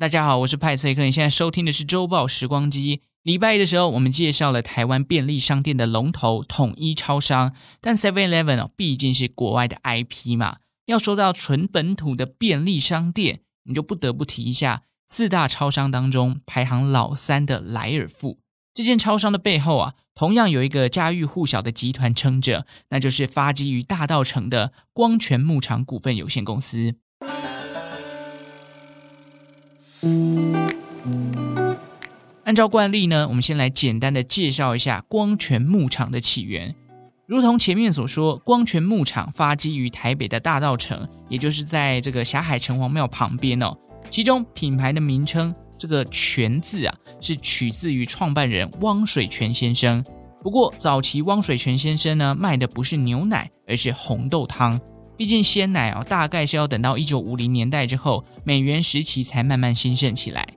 大家好，我是派翠克。你现在收听的是周报时光机。礼拜一的时候，我们介绍了台湾便利商店的龙头统一超商，但 Seven Eleven 哦，毕竟是国外的 IP 嘛。要说到纯本土的便利商店，你就不得不提一下四大超商当中排行老三的莱尔富。这件超商的背后啊，同样有一个家喻户晓的集团撑着，那就是发迹于大道城的光泉牧场股份有限公司。按照惯例呢，我们先来简单的介绍一下光泉牧场的起源。如同前面所说，光泉牧场发迹于台北的大稻埕，也就是在这个霞海城隍庙旁边哦。其中品牌的名称这个“泉”字啊，是取自于创办人汪水泉先生。不过早期汪水泉先生呢，卖的不是牛奶，而是红豆汤。毕竟鲜奶哦，大概是要等到一九五零年代之后，美元时期才慢慢兴盛起来。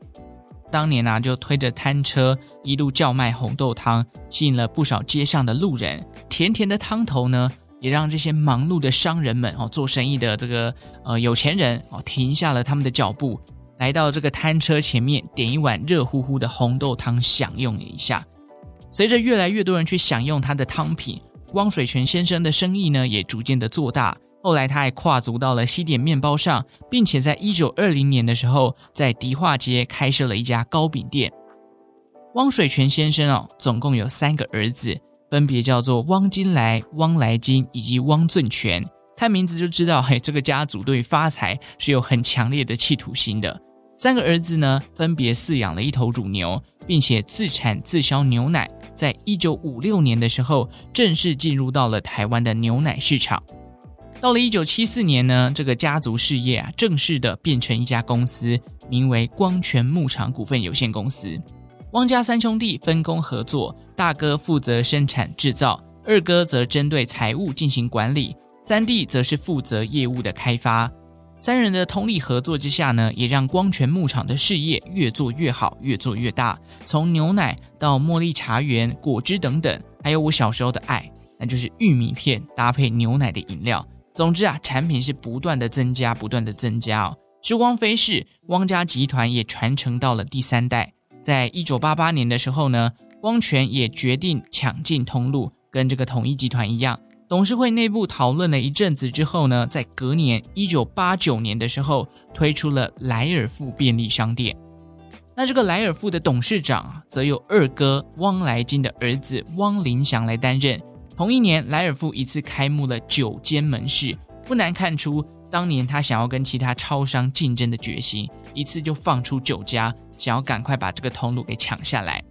当年啊，就推着摊车一路叫卖红豆汤，吸引了不少街上的路人。甜甜的汤头呢，也让这些忙碌的商人们哦，做生意的这个呃有钱人哦，停下了他们的脚步，来到这个摊车前面，点一碗热乎乎的红豆汤享用一下。随着越来越多人去享用他的汤品，汪水泉先生的生意呢，也逐渐的做大。后来，他还跨足到了西点面包上，并且在一九二零年的时候，在迪化街开设了一家糕饼店。汪水泉先生哦，总共有三个儿子，分别叫做汪金来、汪来金以及汪俊全。看名字就知道，嘿，这个家族对发财是有很强烈的企图心的。三个儿子呢，分别饲养了一头乳牛，并且自产自销牛奶。在一九五六年的时候，正式进入到了台湾的牛奶市场。到了一九七四年呢，这个家族事业啊，正式的变成一家公司，名为光泉牧场股份有限公司。汪家三兄弟分工合作，大哥负责生产制造，二哥则针对财务进行管理，三弟则是负责业务的开发。三人的通力合作之下呢，也让光泉牧场的事业越做越好，越做越大。从牛奶到茉莉茶园、果汁等等，还有我小时候的爱，那就是玉米片搭配牛奶的饮料。总之啊，产品是不断的增加，不断的增加哦。时光飞逝，汪家集团也传承到了第三代。在一九八八年的时候呢，汪泉也决定抢进通路，跟这个统一集团一样。董事会内部讨论了一阵子之后呢，在隔年一九八九年的时候，推出了莱尔富便利商店。那这个莱尔富的董事长啊，则由二哥汪来金的儿子汪林祥来担任。同一年，莱尔富一次开幕了九间门市，不难看出当年他想要跟其他超商竞争的决心。一次就放出九家，想要赶快把这个通路给抢下来。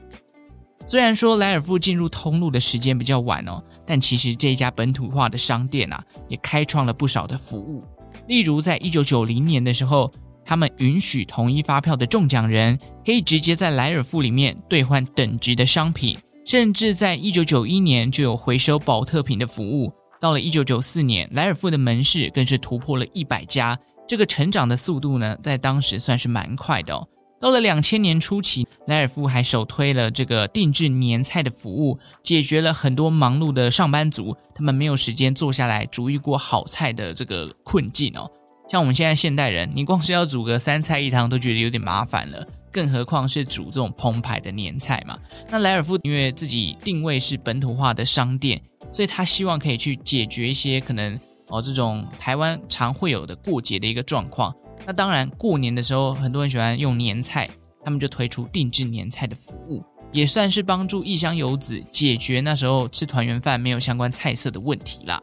虽然说莱尔富进入通路的时间比较晚哦，但其实这一家本土化的商店啊，也开创了不少的服务。例如，在一九九零年的时候，他们允许统一发票的中奖人可以直接在莱尔富里面兑换等值的商品。甚至在一九九一年就有回收宝特瓶的服务。到了一九九四年，莱尔富的门市更是突破了一百家。这个成长的速度呢，在当时算是蛮快的哦。到了两千年初期，莱尔富还首推了这个定制年菜的服务，解决了很多忙碌的上班族他们没有时间坐下来煮一锅好菜的这个困境哦。像我们现在现代人，你光是要煮个三菜一汤都觉得有点麻烦了。更何况是煮这种澎湃的年菜嘛？那莱尔夫因为自己定位是本土化的商店，所以他希望可以去解决一些可能哦这种台湾常会有的过节的一个状况。那当然过年的时候很多人喜欢用年菜，他们就推出定制年菜的服务，也算是帮助异乡游子解决那时候吃团圆饭没有相关菜色的问题啦。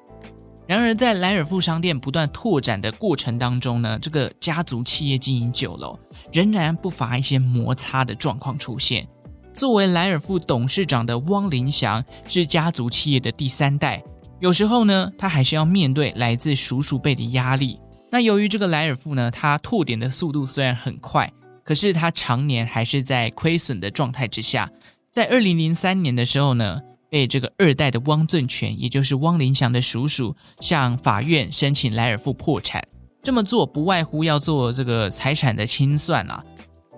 然而，在莱尔富商店不断拓展的过程当中呢，这个家族企业经营久了，仍然不乏一些摩擦的状况出现。作为莱尔富董事长的汪林祥是家族企业的第三代，有时候呢，他还是要面对来自叔叔辈的压力。那由于这个莱尔富呢，他拓点的速度虽然很快，可是他常年还是在亏损的状态之下。在二零零三年的时候呢，被这个二代的汪正全，也就是汪林祥的叔叔，向法院申请莱尔富破产。这么做不外乎要做这个财产的清算啊。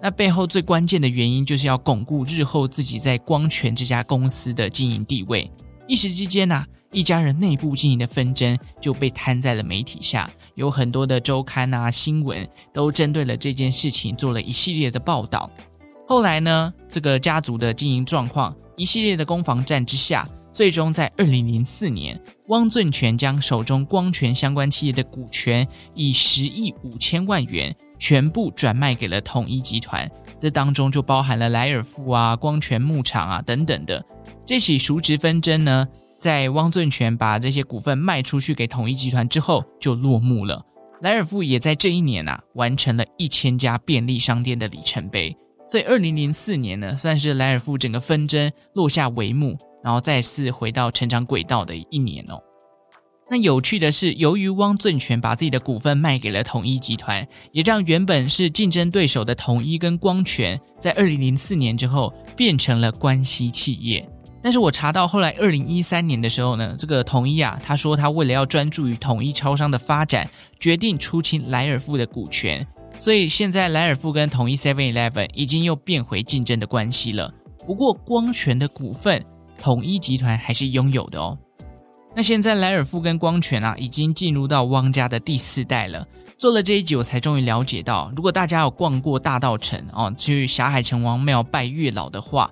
那背后最关键的原因，就是要巩固日后自己在光泉这家公司的经营地位。一时之间呐、啊，一家人内部经营的纷争就被摊在了媒体下，有很多的周刊啊、新闻都针对了这件事情做了一系列的报道。后来呢，这个家族的经营状况，一系列的攻防战之下，最终在二零零四年，汪俊权将手中光泉相关企业的股权以十亿五千万元全部转卖给了统一集团，这当中就包含了莱尔富啊、光泉牧场啊等等的。这起赎职纷争呢，在汪俊权把这些股份卖出去给统一集团之后就落幕了。莱尔富也在这一年啊，完成了一千家便利商店的里程碑。所以，二零零四年呢，算是莱尔富整个纷争落下帷幕，然后再次回到成长轨道的一年哦。那有趣的是，由于汪俊权把自己的股份卖给了统一集团，也让原本是竞争对手的统一跟光权，在二零零四年之后变成了关系企业。但是我查到后来二零一三年的时候呢，这个统一啊，他说他为了要专注于统一超商的发展，决定出清莱尔富的股权。所以现在莱尔富跟统一 Seven Eleven 已经又变回竞争的关系了。不过光泉的股份，统一集团还是拥有的哦。那现在莱尔富跟光泉啊，已经进入到汪家的第四代了。做了这一集，我才终于了解到，如果大家有逛过大稻埕哦，去霞海城隍庙拜月老的话，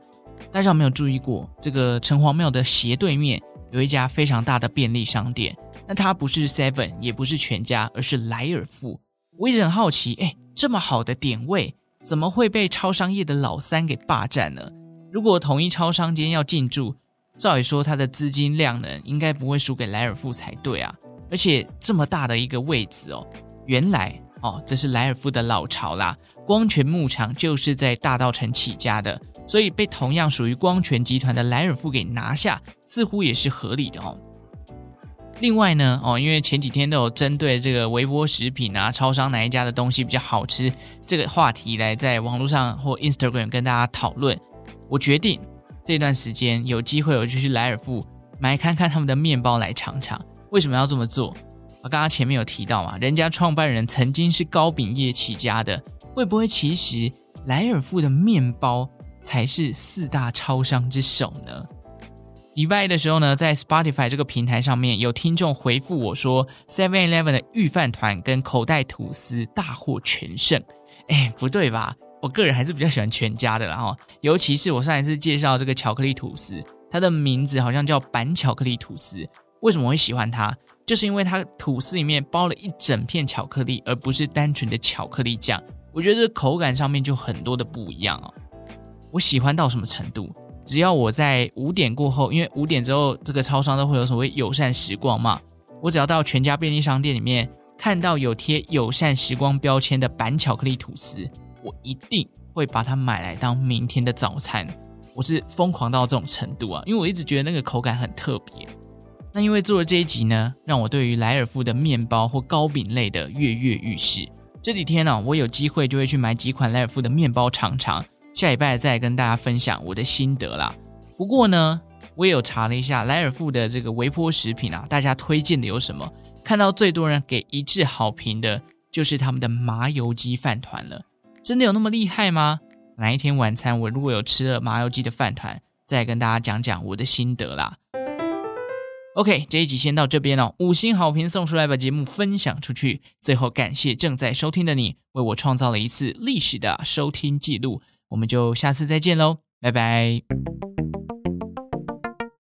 大家有没有注意过，这个城隍庙的斜对面有一家非常大的便利商店？那它不是 Seven，也不是全家，而是莱尔富。我一直很好奇，哎，这么好的点位，怎么会被超商业的老三给霸占呢？如果统一超商今天要进驻，照理说它的资金量呢，应该不会输给莱尔富才对啊。而且这么大的一个位置哦，原来哦，这是莱尔富的老巢啦。光泉牧场就是在大道城起家的，所以被同样属于光泉集团的莱尔富给拿下，似乎也是合理的哦。另外呢，哦，因为前几天都有针对这个微波食品啊，超商哪一家的东西比较好吃这个话题来在网络上或 Instagram 跟大家讨论，我决定这段时间有机会我就去莱尔富买看看他们的面包来尝尝。为什么要这么做？我刚刚前面有提到嘛，人家创办人曾经是糕饼业起家的，会不会其实莱尔富的面包才是四大超商之首呢？意外的时候呢，在 Spotify 这个平台上面有听众回复我说，Seven Eleven 的御饭团跟口袋吐司大获全胜。哎，不对吧？我个人还是比较喜欢全家的啦哈，尤其是我上一次介绍这个巧克力吐司，它的名字好像叫板巧克力吐司。为什么会喜欢它？就是因为它吐司里面包了一整片巧克力，而不是单纯的巧克力酱。我觉得这口感上面就很多的不一样哦。我喜欢到什么程度？只要我在五点过后，因为五点之后这个超商都会有所谓友善时光嘛，我只要到全家便利商店里面看到有贴友善时光标签的板巧克力吐司，我一定会把它买来当明天的早餐。我是疯狂到这种程度啊，因为我一直觉得那个口感很特别。那因为做了这一集呢，让我对于莱尔富的面包或糕饼类的跃跃欲试。这几天呢、我有机会就会去买几款莱尔富的面包尝尝。下礼拜再跟大家分享我的心得啦。不过呢，我也有查了一下莱尔富的这个微波食品啊，大家推荐的有什么？看到最多人给一致好评的，就是他们的麻油鸡饭团了。真的有那么厉害吗？哪一天晚餐我如果有吃了麻油鸡的饭团，再跟大家讲讲我的心得啦。OK，这一集先到这边哦，五星好评送出来，把节目分享出去。最后感谢正在收听的你，为我创造了一次历史的收听记录。我们就下次再见喽，拜拜。